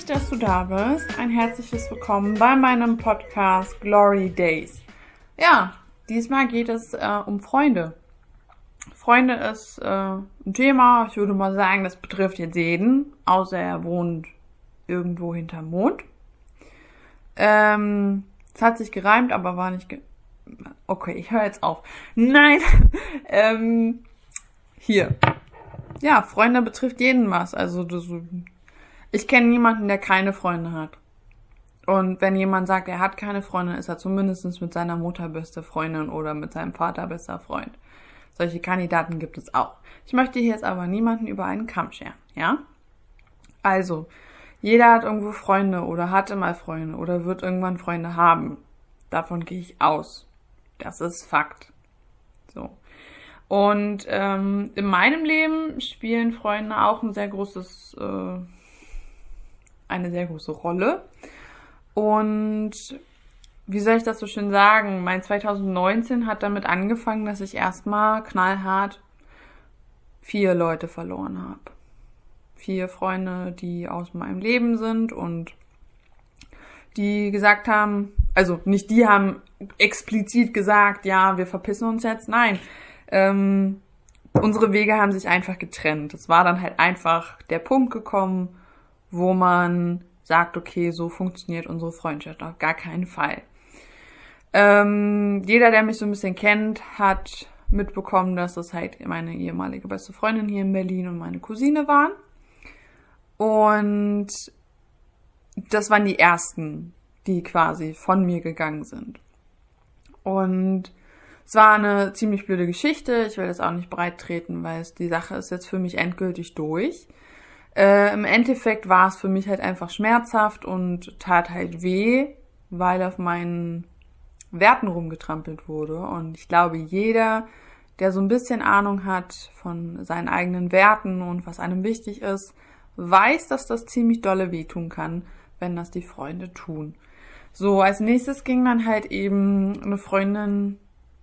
Mich, dass du da bist. Ein herzliches Willkommen bei meinem Podcast Glory Days. Ja, diesmal geht es äh, um Freunde. Freunde ist äh, ein Thema, ich würde mal sagen, das betrifft jetzt jeden, außer er wohnt irgendwo hinterm Mond. Ähm, es hat sich gereimt, aber war nicht. Ge okay, ich höre jetzt auf. Nein, ähm, hier. Ja, Freunde betrifft jeden was. Also das, ich kenne niemanden, der keine Freunde hat. Und wenn jemand sagt, er hat keine Freunde, ist er zumindest mit seiner Mutter beste Freundin oder mit seinem Vater bester Freund. Solche Kandidaten gibt es auch. Ich möchte hier jetzt aber niemanden über einen Kamm scheren, ja? Also, jeder hat irgendwo Freunde oder hatte mal Freunde oder wird irgendwann Freunde haben. Davon gehe ich aus. Das ist Fakt. So. Und ähm, in meinem Leben spielen Freunde auch ein sehr großes, äh, eine sehr große Rolle. Und wie soll ich das so schön sagen? Mein 2019 hat damit angefangen, dass ich erstmal knallhart vier Leute verloren habe. Vier Freunde, die aus meinem Leben sind und die gesagt haben, also nicht die haben explizit gesagt, ja, wir verpissen uns jetzt. Nein, ähm, unsere Wege haben sich einfach getrennt. Es war dann halt einfach der Punkt gekommen, wo man sagt, okay, so funktioniert unsere Freundschaft auf gar keinen Fall. Ähm, jeder, der mich so ein bisschen kennt, hat mitbekommen, dass das halt meine ehemalige beste Freundin hier in Berlin und meine Cousine waren. Und das waren die ersten, die quasi von mir gegangen sind. Und es war eine ziemlich blöde Geschichte. Ich will das auch nicht breit treten, weil es, die Sache ist jetzt für mich endgültig durch. Äh, Im Endeffekt war es für mich halt einfach schmerzhaft und tat halt weh, weil auf meinen Werten rumgetrampelt wurde. Und ich glaube, jeder, der so ein bisschen Ahnung hat von seinen eigenen Werten und was einem wichtig ist, weiß, dass das ziemlich dolle wehtun kann, wenn das die Freunde tun. So, als nächstes ging dann halt eben eine Freundin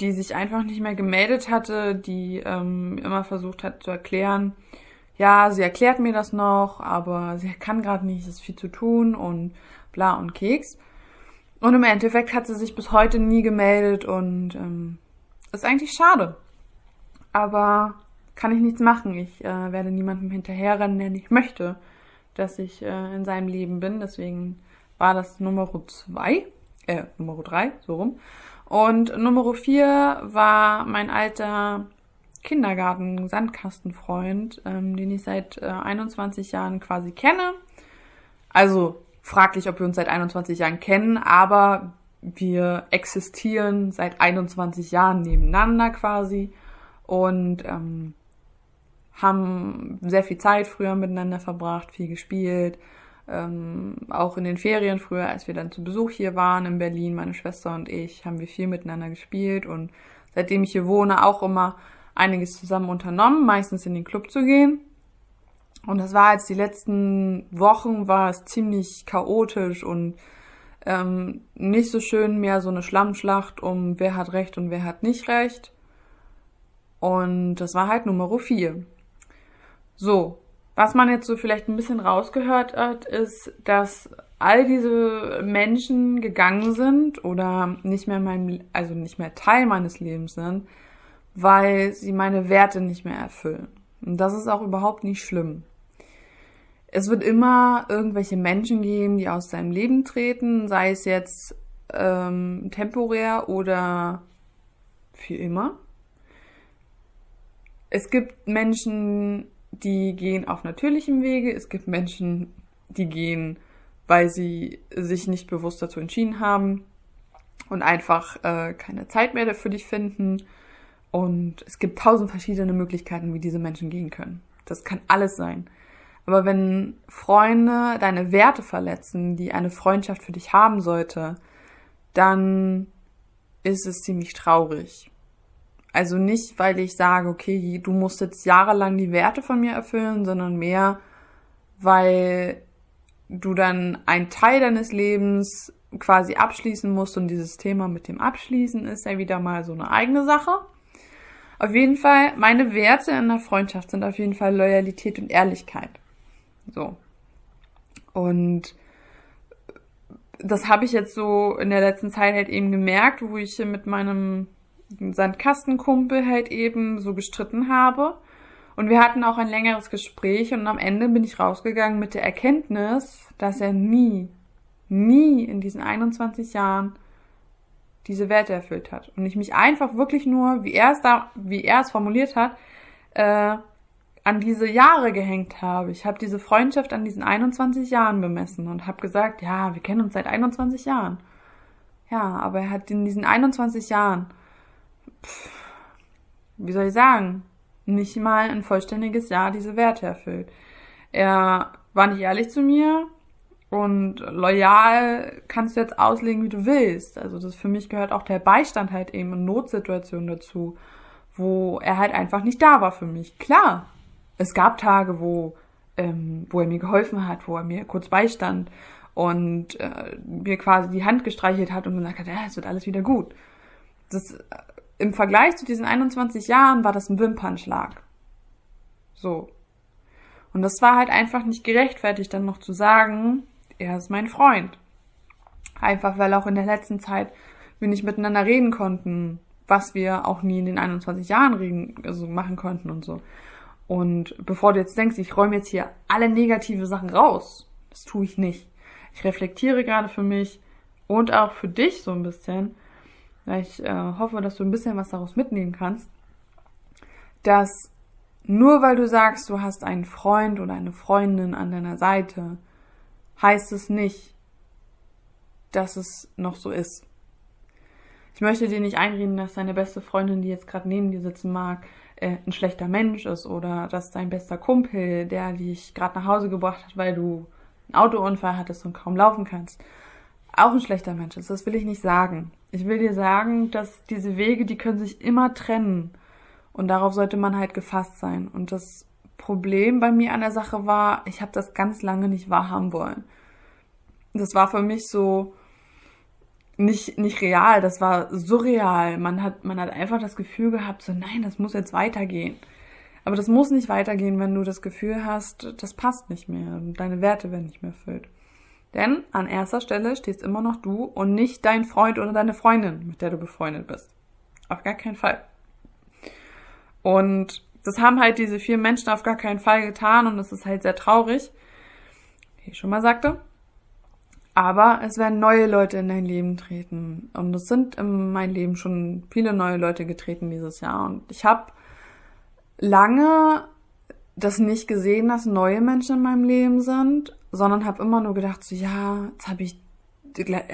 die sich einfach nicht mehr gemeldet hatte, die ähm, immer versucht hat zu erklären, ja, sie erklärt mir das noch, aber sie kann gerade nicht, es ist viel zu tun und bla und Keks. Und im Endeffekt hat sie sich bis heute nie gemeldet und ähm, ist eigentlich schade. Aber kann ich nichts machen. Ich äh, werde niemandem hinterherrennen, der nicht möchte, dass ich äh, in seinem Leben bin. Deswegen war das Nummer zwei, äh, Nummer drei, so rum. Und Nummer vier war mein alter Kindergarten-Sandkastenfreund, ähm, den ich seit äh, 21 Jahren quasi kenne. Also fraglich, ob wir uns seit 21 Jahren kennen, aber wir existieren seit 21 Jahren nebeneinander quasi und ähm, haben sehr viel Zeit früher miteinander verbracht, viel gespielt, ähm, auch in den Ferien früher, als wir dann zu Besuch hier waren in Berlin, meine Schwester und ich, haben wir viel miteinander gespielt und seitdem ich hier wohne, auch immer einiges zusammen unternommen, meistens in den Club zu gehen. Und das war jetzt die letzten Wochen war es ziemlich chaotisch und ähm, nicht so schön, mehr so eine Schlammschlacht um wer hat recht und wer hat nicht recht. Und das war halt Nummer vier. So, was man jetzt so vielleicht ein bisschen rausgehört hat, ist, dass all diese Menschen gegangen sind oder nicht mehr mein, also nicht mehr Teil meines Lebens sind, weil sie meine Werte nicht mehr erfüllen. Und das ist auch überhaupt nicht schlimm. Es wird immer irgendwelche Menschen geben, die aus deinem Leben treten, sei es jetzt ähm, temporär oder für immer. Es gibt Menschen, die gehen auf natürlichem Wege. Es gibt Menschen, die gehen, weil sie sich nicht bewusst dazu entschieden haben und einfach äh, keine Zeit mehr für dich finden. Und es gibt tausend verschiedene Möglichkeiten, wie diese Menschen gehen können. Das kann alles sein. Aber wenn Freunde deine Werte verletzen, die eine Freundschaft für dich haben sollte, dann ist es ziemlich traurig. Also nicht, weil ich sage, okay, du musst jetzt jahrelang die Werte von mir erfüllen, sondern mehr, weil du dann einen Teil deines Lebens quasi abschließen musst und dieses Thema mit dem Abschließen ist ja wieder mal so eine eigene Sache. Auf jeden Fall, meine Werte in der Freundschaft sind auf jeden Fall Loyalität und Ehrlichkeit. So. Und das habe ich jetzt so in der letzten Zeit halt eben gemerkt, wo ich mit meinem Sandkastenkumpel halt eben so gestritten habe. Und wir hatten auch ein längeres Gespräch und am Ende bin ich rausgegangen mit der Erkenntnis, dass er nie, nie in diesen 21 Jahren diese Werte erfüllt hat. Und ich mich einfach wirklich nur, wie er es da, wie er es formuliert hat, äh, an diese Jahre gehängt habe. Ich habe diese Freundschaft an diesen 21 Jahren bemessen und habe gesagt, ja, wir kennen uns seit 21 Jahren. Ja, aber er hat in diesen 21 Jahren, pff, wie soll ich sagen, nicht mal ein vollständiges Jahr diese Werte erfüllt. Er war nicht ehrlich zu mir und loyal kannst du jetzt auslegen, wie du willst. Also das für mich gehört auch der Beistand halt eben in Notsituationen dazu, wo er halt einfach nicht da war für mich. Klar, es gab Tage, wo, ähm, wo er mir geholfen hat, wo er mir kurz beistand und äh, mir quasi die Hand gestreichelt hat und gesagt hat, ja, es wird alles wieder gut. Das, äh, Im Vergleich zu diesen 21 Jahren war das ein Wimpernschlag. So. Und das war halt einfach nicht gerechtfertigt, dann noch zu sagen, er ist mein Freund. Einfach weil auch in der letzten Zeit wir nicht miteinander reden konnten, was wir auch nie in den 21 Jahren reden, also machen konnten und so. Und bevor du jetzt denkst, ich räume jetzt hier alle negative Sachen raus, das tue ich nicht. Ich reflektiere gerade für mich und auch für dich so ein bisschen, weil ich äh, hoffe, dass du ein bisschen was daraus mitnehmen kannst, dass nur weil du sagst, du hast einen Freund oder eine Freundin an deiner Seite, heißt es nicht, dass es noch so ist. Ich möchte dir nicht einreden, dass deine beste Freundin, die jetzt gerade neben dir sitzen mag, äh, ein schlechter Mensch ist oder dass dein bester Kumpel, der dich gerade nach Hause gebracht hat, weil du einen Autounfall hattest und kaum laufen kannst, auch ein schlechter Mensch ist. Das will ich nicht sagen. Ich will dir sagen, dass diese Wege, die können sich immer trennen. Und darauf sollte man halt gefasst sein. Und das Problem bei mir an der Sache war, ich habe das ganz lange nicht wahrhaben wollen. Das war für mich so, nicht, nicht real, das war surreal. Man hat, man hat einfach das Gefühl gehabt, so nein, das muss jetzt weitergehen. Aber das muss nicht weitergehen, wenn du das Gefühl hast, das passt nicht mehr, deine Werte werden nicht mehr erfüllt. Denn an erster Stelle stehst immer noch du und nicht dein Freund oder deine Freundin, mit der du befreundet bist. Auf gar keinen Fall. Und das haben halt diese vier Menschen auf gar keinen Fall getan und das ist halt sehr traurig, wie ich schon mal sagte. Aber es werden neue Leute in dein Leben treten. Und es sind in mein Leben schon viele neue Leute getreten dieses Jahr. Und ich habe lange das nicht gesehen, dass neue Menschen in meinem Leben sind, sondern habe immer nur gedacht, so ja, jetzt habe ich,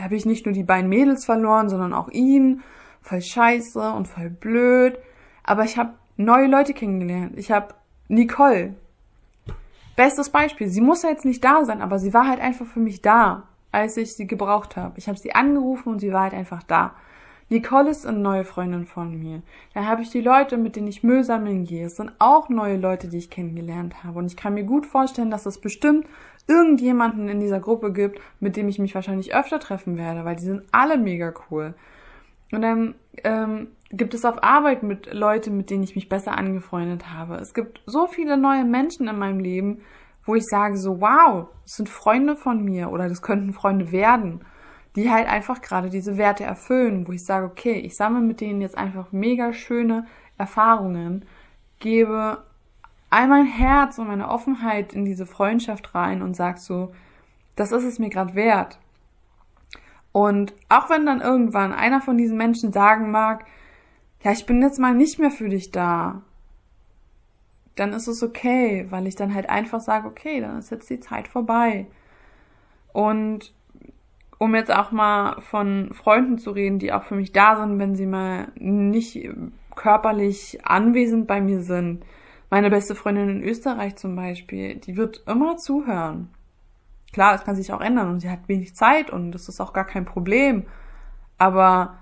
hab ich nicht nur die beiden Mädels verloren, sondern auch ihn. Voll scheiße und voll blöd. Aber ich habe neue Leute kennengelernt. Ich habe Nicole. Bestes Beispiel. Sie muss ja jetzt nicht da sein, aber sie war halt einfach für mich da als ich sie gebraucht habe. Ich habe sie angerufen und sie war halt einfach da. Nicole ist eine neue Freundin von mir. Dann habe ich die Leute, mit denen ich Müll sammeln gehe. Es sind auch neue Leute, die ich kennengelernt habe. Und ich kann mir gut vorstellen, dass es bestimmt irgendjemanden in dieser Gruppe gibt, mit dem ich mich wahrscheinlich öfter treffen werde, weil die sind alle mega cool. Und dann ähm, gibt es auf Arbeit mit Leute, mit denen ich mich besser angefreundet habe. Es gibt so viele neue Menschen in meinem Leben, wo ich sage so, wow, das sind Freunde von mir oder das könnten Freunde werden, die halt einfach gerade diese Werte erfüllen, wo ich sage, okay, ich sammle mit denen jetzt einfach mega schöne Erfahrungen, gebe all mein Herz und meine Offenheit in diese Freundschaft rein und sag so, das ist es mir gerade wert. Und auch wenn dann irgendwann einer von diesen Menschen sagen mag, ja, ich bin jetzt mal nicht mehr für dich da, dann ist es okay, weil ich dann halt einfach sage, okay, dann ist jetzt die Zeit vorbei. Und um jetzt auch mal von Freunden zu reden, die auch für mich da sind, wenn sie mal nicht körperlich anwesend bei mir sind. Meine beste Freundin in Österreich zum Beispiel, die wird immer zuhören. Klar, das kann sich auch ändern und sie hat wenig Zeit und das ist auch gar kein Problem. Aber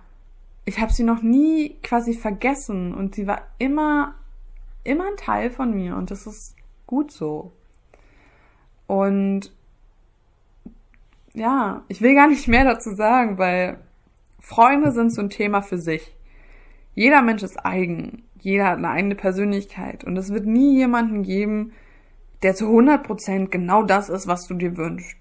ich habe sie noch nie quasi vergessen und sie war immer immer ein Teil von mir und das ist gut so. Und ja, ich will gar nicht mehr dazu sagen, weil Freunde sind so ein Thema für sich. Jeder Mensch ist eigen. Jeder hat eine eigene Persönlichkeit. Und es wird nie jemanden geben, der zu 100% genau das ist, was du dir wünschst.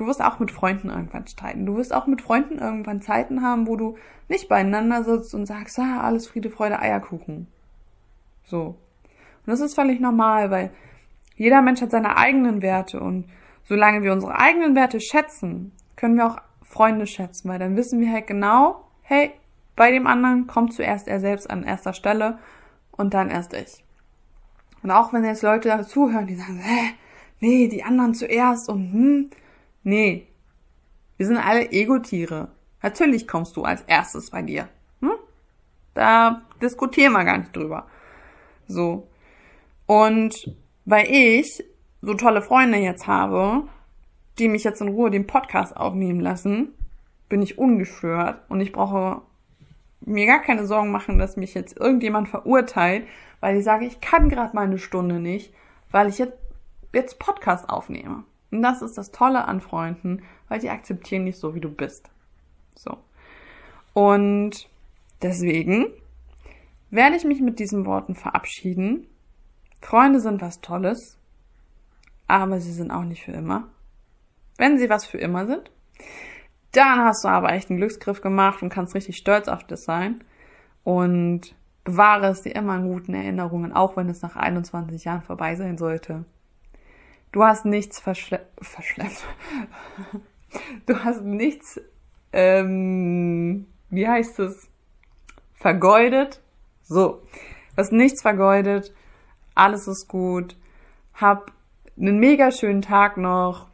Du wirst auch mit Freunden irgendwann streiten. Du wirst auch mit Freunden irgendwann Zeiten haben, wo du nicht beieinander sitzt und sagst, ah, alles Friede, Freude, Eierkuchen. So. Und das ist völlig normal, weil jeder Mensch hat seine eigenen Werte und solange wir unsere eigenen Werte schätzen, können wir auch Freunde schätzen, weil dann wissen wir halt genau, hey, bei dem anderen kommt zuerst er selbst an erster Stelle und dann erst ich. Und auch wenn jetzt Leute zuhören, die sagen, hä, nee, die anderen zuerst und hm, nee. Wir sind alle Egotiere. Natürlich kommst du als erstes bei dir. Hm? Da diskutieren wir gar nicht drüber. So. Und weil ich so tolle Freunde jetzt habe, die mich jetzt in Ruhe den Podcast aufnehmen lassen, bin ich ungestört und ich brauche mir gar keine Sorgen machen, dass mich jetzt irgendjemand verurteilt, weil ich sage, ich kann gerade mal eine Stunde nicht, weil ich jetzt, jetzt Podcast aufnehme. Und das ist das Tolle an Freunden, weil die akzeptieren dich so, wie du bist. So. Und deswegen werde ich mich mit diesen Worten verabschieden. Freunde sind was Tolles, aber sie sind auch nicht für immer. Wenn sie was für immer sind, dann hast du aber echt einen Glücksgriff gemacht und kannst richtig stolz auf das sein. Und bewahre es dir immer in guten Erinnerungen, auch wenn es nach 21 Jahren vorbei sein sollte. Du hast nichts verschle verschleppt. Du hast nichts, ähm, wie heißt es, vergeudet. So, du hast nichts vergeudet. Alles ist gut. Hab einen mega schönen Tag noch.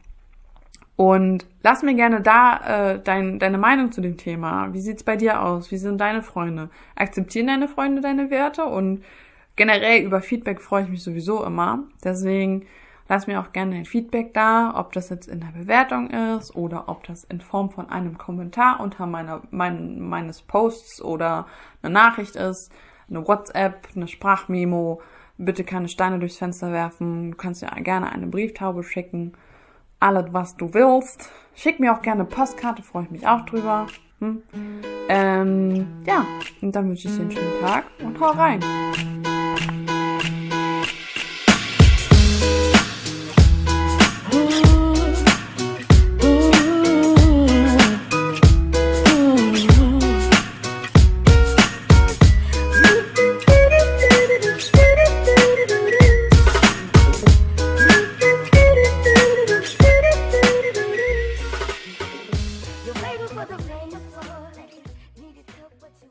Und lass mir gerne da äh, dein, deine Meinung zu dem Thema. Wie sieht's bei dir aus? Wie sind deine Freunde? Akzeptieren deine Freunde deine Werte? Und generell über Feedback freue ich mich sowieso immer. Deswegen lass mir auch gerne ein Feedback da, ob das jetzt in der Bewertung ist oder ob das in Form von einem Kommentar unter meiner, mein, meines Posts oder eine Nachricht ist, eine WhatsApp, eine Sprachmemo. Bitte keine Steine durchs Fenster werfen. Du kannst ja gerne eine Brieftaube schicken alles, was du willst. Schick mir auch gerne Postkarte, freue ich mich auch drüber. Hm? Ähm, ja, und dann wünsche ich dir einen schönen Tag und hau rein.